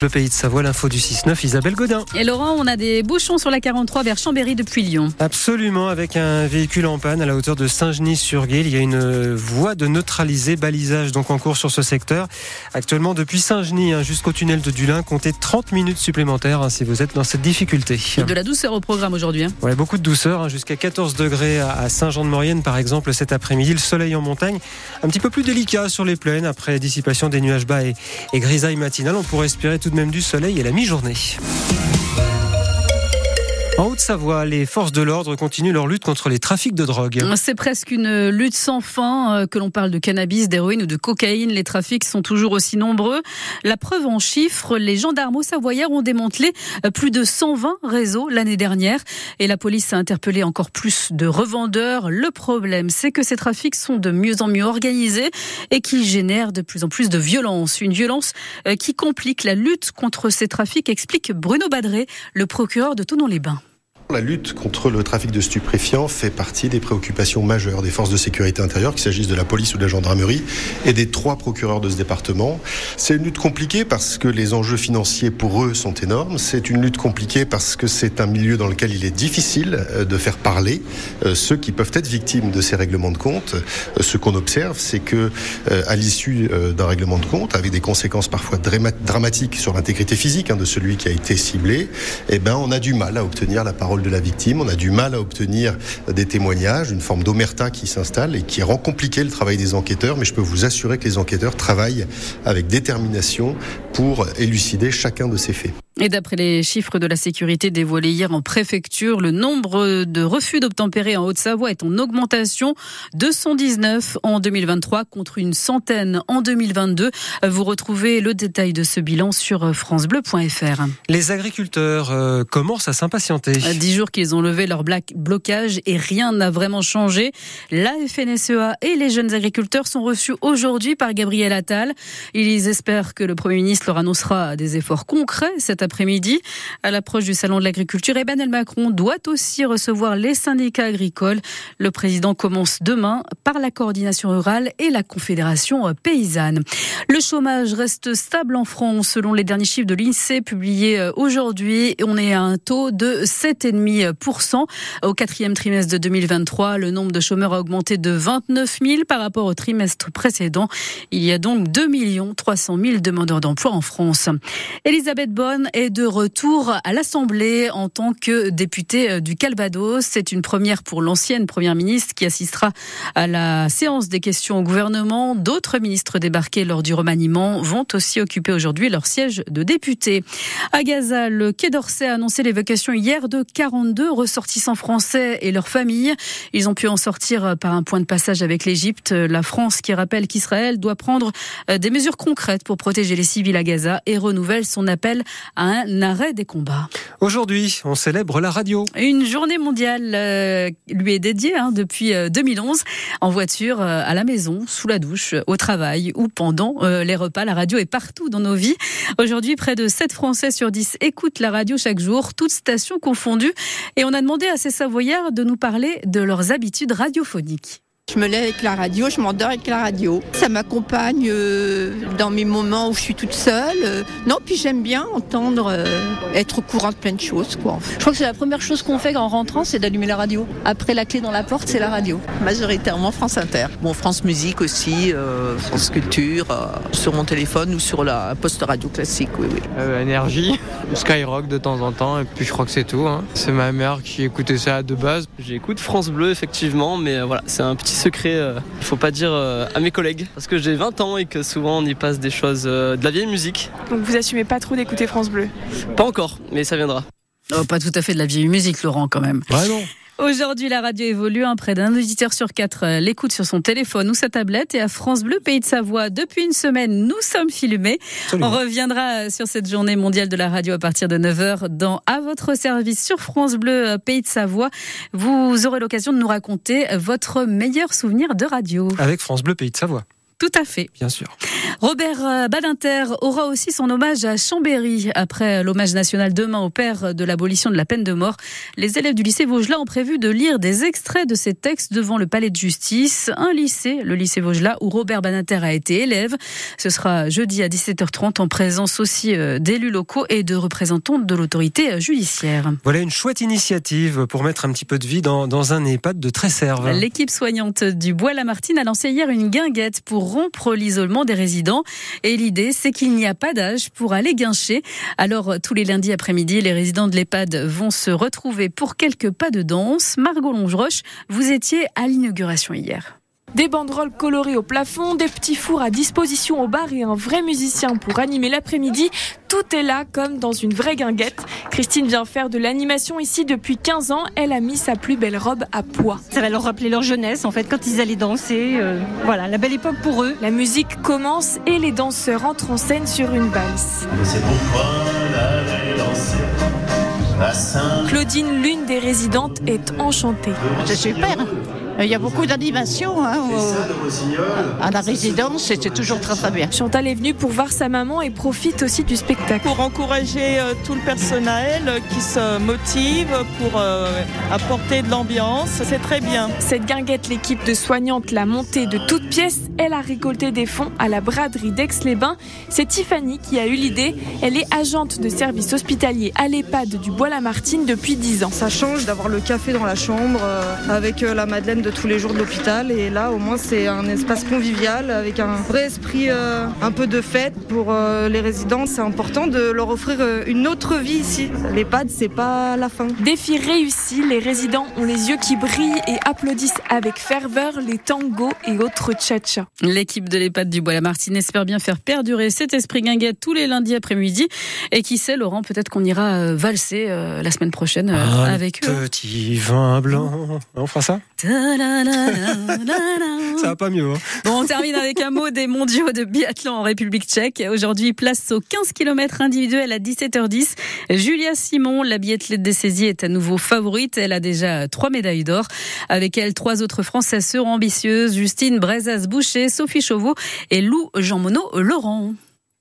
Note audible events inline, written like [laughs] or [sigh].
Le pays de Savoie, l'info du 6-9, Isabelle Godin. Et Laurent, on a des bouchons sur la 43 vers Chambéry depuis Lyon. Absolument, avec un véhicule en panne à la hauteur de Saint-Genis-sur-Guil. Il y a une voie de neutraliser, balisage donc en cours sur ce secteur. Actuellement, depuis Saint-Genis hein, jusqu'au tunnel de Dulin, comptez 30 minutes supplémentaires hein, si vous êtes dans cette difficulté. de la douceur au programme aujourd'hui. Hein. Ouais, beaucoup de douceur, hein, jusqu'à 14 degrés à Saint-Jean-de-Maurienne par exemple cet après-midi. Le soleil en montagne, un petit peu plus délicat sur les plaines après dissipation des nuages bas et, et grisaille matinale. On pourrait espérer tout de même du soleil et la mi-journée. En Haute-Savoie, les forces de l'ordre continuent leur lutte contre les trafics de drogue. C'est presque une lutte sans fin, euh, que l'on parle de cannabis, d'héroïne ou de cocaïne. Les trafics sont toujours aussi nombreux. La preuve en chiffres, les gendarmes au Savoyard ont démantelé euh, plus de 120 réseaux l'année dernière et la police a interpellé encore plus de revendeurs. Le problème, c'est que ces trafics sont de mieux en mieux organisés et qu'ils génèrent de plus en plus de violence. Une violence euh, qui complique la lutte contre ces trafics, explique Bruno Badré, le procureur de Tonon-les-Bains. La lutte contre le trafic de stupéfiants fait partie des préoccupations majeures des forces de sécurité intérieure, qu'il s'agisse de la police ou de la gendarmerie, et des trois procureurs de ce département. C'est une lutte compliquée parce que les enjeux financiers pour eux sont énormes. C'est une lutte compliquée parce que c'est un milieu dans lequel il est difficile euh, de faire parler euh, ceux qui peuvent être victimes de ces règlements de compte. Euh, ce qu'on observe, c'est que à l'issue d'un règlement de compte, avec des conséquences parfois dramatiques sur l'intégrité physique hein, de celui qui a été ciblé, eh ben, on a du mal à obtenir la parole de la victime. On a du mal à obtenir des témoignages, une forme d'omerta qui s'installe et qui rend compliqué le travail des enquêteurs. Mais je peux vous assurer que les enquêteurs travaillent avec détermination pour élucider chacun de ces faits. Et d'après les chiffres de la sécurité dévoilés hier en préfecture, le nombre de refus d'obtempérer en Haute-Savoie est en augmentation. 219 en 2023 contre une centaine en 2022. Vous retrouvez le détail de ce bilan sur francebleu.fr. Les agriculteurs euh, commencent à s'impatienter. Dix jours qu'ils ont levé leur blocage et rien n'a vraiment changé. La FNSEA et les jeunes agriculteurs sont reçus aujourd'hui par Gabriel Attal. Ils espèrent que le Premier ministre leur annoncera des efforts concrets cet après-midi. À l'approche du Salon de l'agriculture, Emmanuel Macron doit aussi recevoir les syndicats agricoles. Le président commence demain par la coordination rurale et la confédération paysanne. Le chômage reste stable en France selon les derniers chiffres de l'INSEE publiés euh, aujourd'hui. On est à un taux de 7,5%. Au quatrième trimestre de 2023, le nombre de chômeurs a augmenté de 29 000 par rapport au trimestre précédent. Il y a donc 2 300 000 demandeurs d'emploi en France. Elisabeth Bonne est de retour à l'Assemblée en tant que députée euh, du Calvados. C'est une première pour l'ancienne première ministre qui assistera à la séance des questions au gouvernement. D'autres ministres débarqués lors du remaniement vont aussi occuper aujourd'hui leur siège de député. À Gaza, le Quai d'Orsay a annoncé l'évocation hier de 42 ressortissants français et leurs familles. Ils ont pu en sortir par un point de passage avec l'Égypte. La France qui rappelle qu'Israël doit prendre euh, des mesures concrètes pour protéger les civils à Gaza et renouvelle son appel à un arrêt des combats. Aujourd'hui, on célèbre la radio. Une journée mondiale euh, lui est dédiée hein, depuis 2011 euh, en voiture, euh, à la maison, sous la douche, au travail ou pendant les repas. La radio est partout dans nos vies. Aujourd'hui, près de 7 Français sur 10 écoutent la radio chaque jour, toutes stations confondues. Et on a demandé à ces Savoyards de nous parler de leurs habitudes radiophoniques. Je me lève avec la radio, je m'endors avec la radio. Ça m'accompagne euh, dans mes moments où je suis toute seule. Euh, non, puis j'aime bien entendre, euh, être au courant de plein de choses. Quoi. Je crois que c'est la première chose qu'on fait en rentrant, c'est d'allumer la radio. Après la clé dans la porte, c'est la radio. Majoritairement France Inter. Bon, France Musique aussi, France Culture, sur mon téléphone ou sur la poste radio classique, oui, oui. énergie, [laughs] Skyrock de temps en temps, et puis je crois que c'est tout. Hein. C'est ma mère qui écoutait ça de base. J'écoute France Bleu, effectivement, mais voilà, c'est un petit secret, euh, il faut pas dire euh, à mes collègues, parce que j'ai 20 ans et que souvent on y passe des choses, euh, de la vieille musique. Donc vous assumez pas trop d'écouter France Bleu? Pas encore, mais ça viendra. Oh, pas tout à fait de la vieille musique, Laurent, quand même. Ouais, non. Aujourd'hui, la radio évolue. Un près d'un auditeur sur quatre euh, l'écoute sur son téléphone ou sa tablette. Et à France Bleu, Pays de Savoie, depuis une semaine, nous sommes filmés. On reviendra sur cette journée mondiale de la radio à partir de 9h dans À votre service sur France Bleu, euh, Pays de Savoie. Vous aurez l'occasion de nous raconter votre meilleur souvenir de radio. Avec France Bleu, Pays de Savoie. Tout à fait. Bien sûr. Robert euh, Badinter aura aussi son hommage à Chambéry. Après l'hommage national demain au père de l'abolition de la peine de mort, les élèves du lycée Vaugelas ont prévu de lire des extraits de ces textes devant le palais de justice. Un lycée, le lycée Vaugelas, où Robert Badinter a été élève. Ce sera jeudi à 17h30 en présence aussi euh, d'élus locaux et de représentants de l'autorité judiciaire. Voilà une chouette initiative pour mettre un petit peu de vie dans, dans un EHPAD de Tresserve. L'équipe soignante du Bois-Lamartine a lancé hier une guinguette pour rompre l'isolement des résidents. Et l'idée, c'est qu'il n'y a pas d'âge pour aller guincher. Alors, tous les lundis après-midi, les résidents de l'EHPAD vont se retrouver pour quelques pas de danse. Margot Longeroche, vous étiez à l'inauguration hier. Des banderoles colorées au plafond, des petits fours à disposition au bar et un vrai musicien pour animer l'après-midi. Tout est là comme dans une vraie guinguette. Christine vient faire de l'animation ici depuis 15 ans. Elle a mis sa plus belle robe à pois. Ça va leur rappeler leur jeunesse en fait quand ils allaient danser. Euh, voilà, la belle époque pour eux. La musique commence et les danseurs entrent en scène sur une valse. Claudine, l'une des résidentes, est enchantée. C'est super. Il y a beaucoup d'animation hein, au- à la résidence c'est toujours très très bien. Chantal est venue pour voir sa maman et profite aussi du spectacle. pour encourager euh, tout le personnel euh, qui se motive pour euh, apporter de l'ambiance. C'est très bien. Cette guinguette, l'équipe de soignantes l'a montée de toutes pièces. Elle a récolté des fonds à la braderie d'Aix-les-Bains. C'est Tiffany qui a eu l'idée. Elle est agente de service hospitalier à l'EHPAD du Bois-la-Martine depuis 10 ans. Ça change d'avoir le café dans la chambre euh, avec euh, la Madeleine de tous les jours de l'hôpital et là au moins c'est un espace convivial avec un vrai esprit euh, un peu de fête pour euh, les résidents. C'est important de leur offrir euh, une autre vie ici. L'EHPAD c'est pas la fin. Défi réussi, les résidents ont les yeux qui brillent et applaudissent avec ferveur les tangos et autres tcha L'équipe de l'EHPAD du Bois-la-Martine espère bien faire perdurer cet esprit guinguette tous les lundis après-midi. Et qui sait, Laurent, peut-être qu'on ira euh, valser euh, la semaine prochaine euh, Ah, avec eux. Petit vin blanc. On fera ça? Ça va pas mieux. hein. Bon, on termine avec un mot des mondiaux de biathlon en République tchèque. Aujourd'hui, place aux 15 km individuels à 17h10. Julia Simon, la biathlète des saisies, est à nouveau favorite. Elle a déjà trois médailles d'or. Avec elle, trois autres Françaises seront ambitieuses. Justine Brezas-Boucher, Sophie Chauveau et Lou Jean Monod Laurent.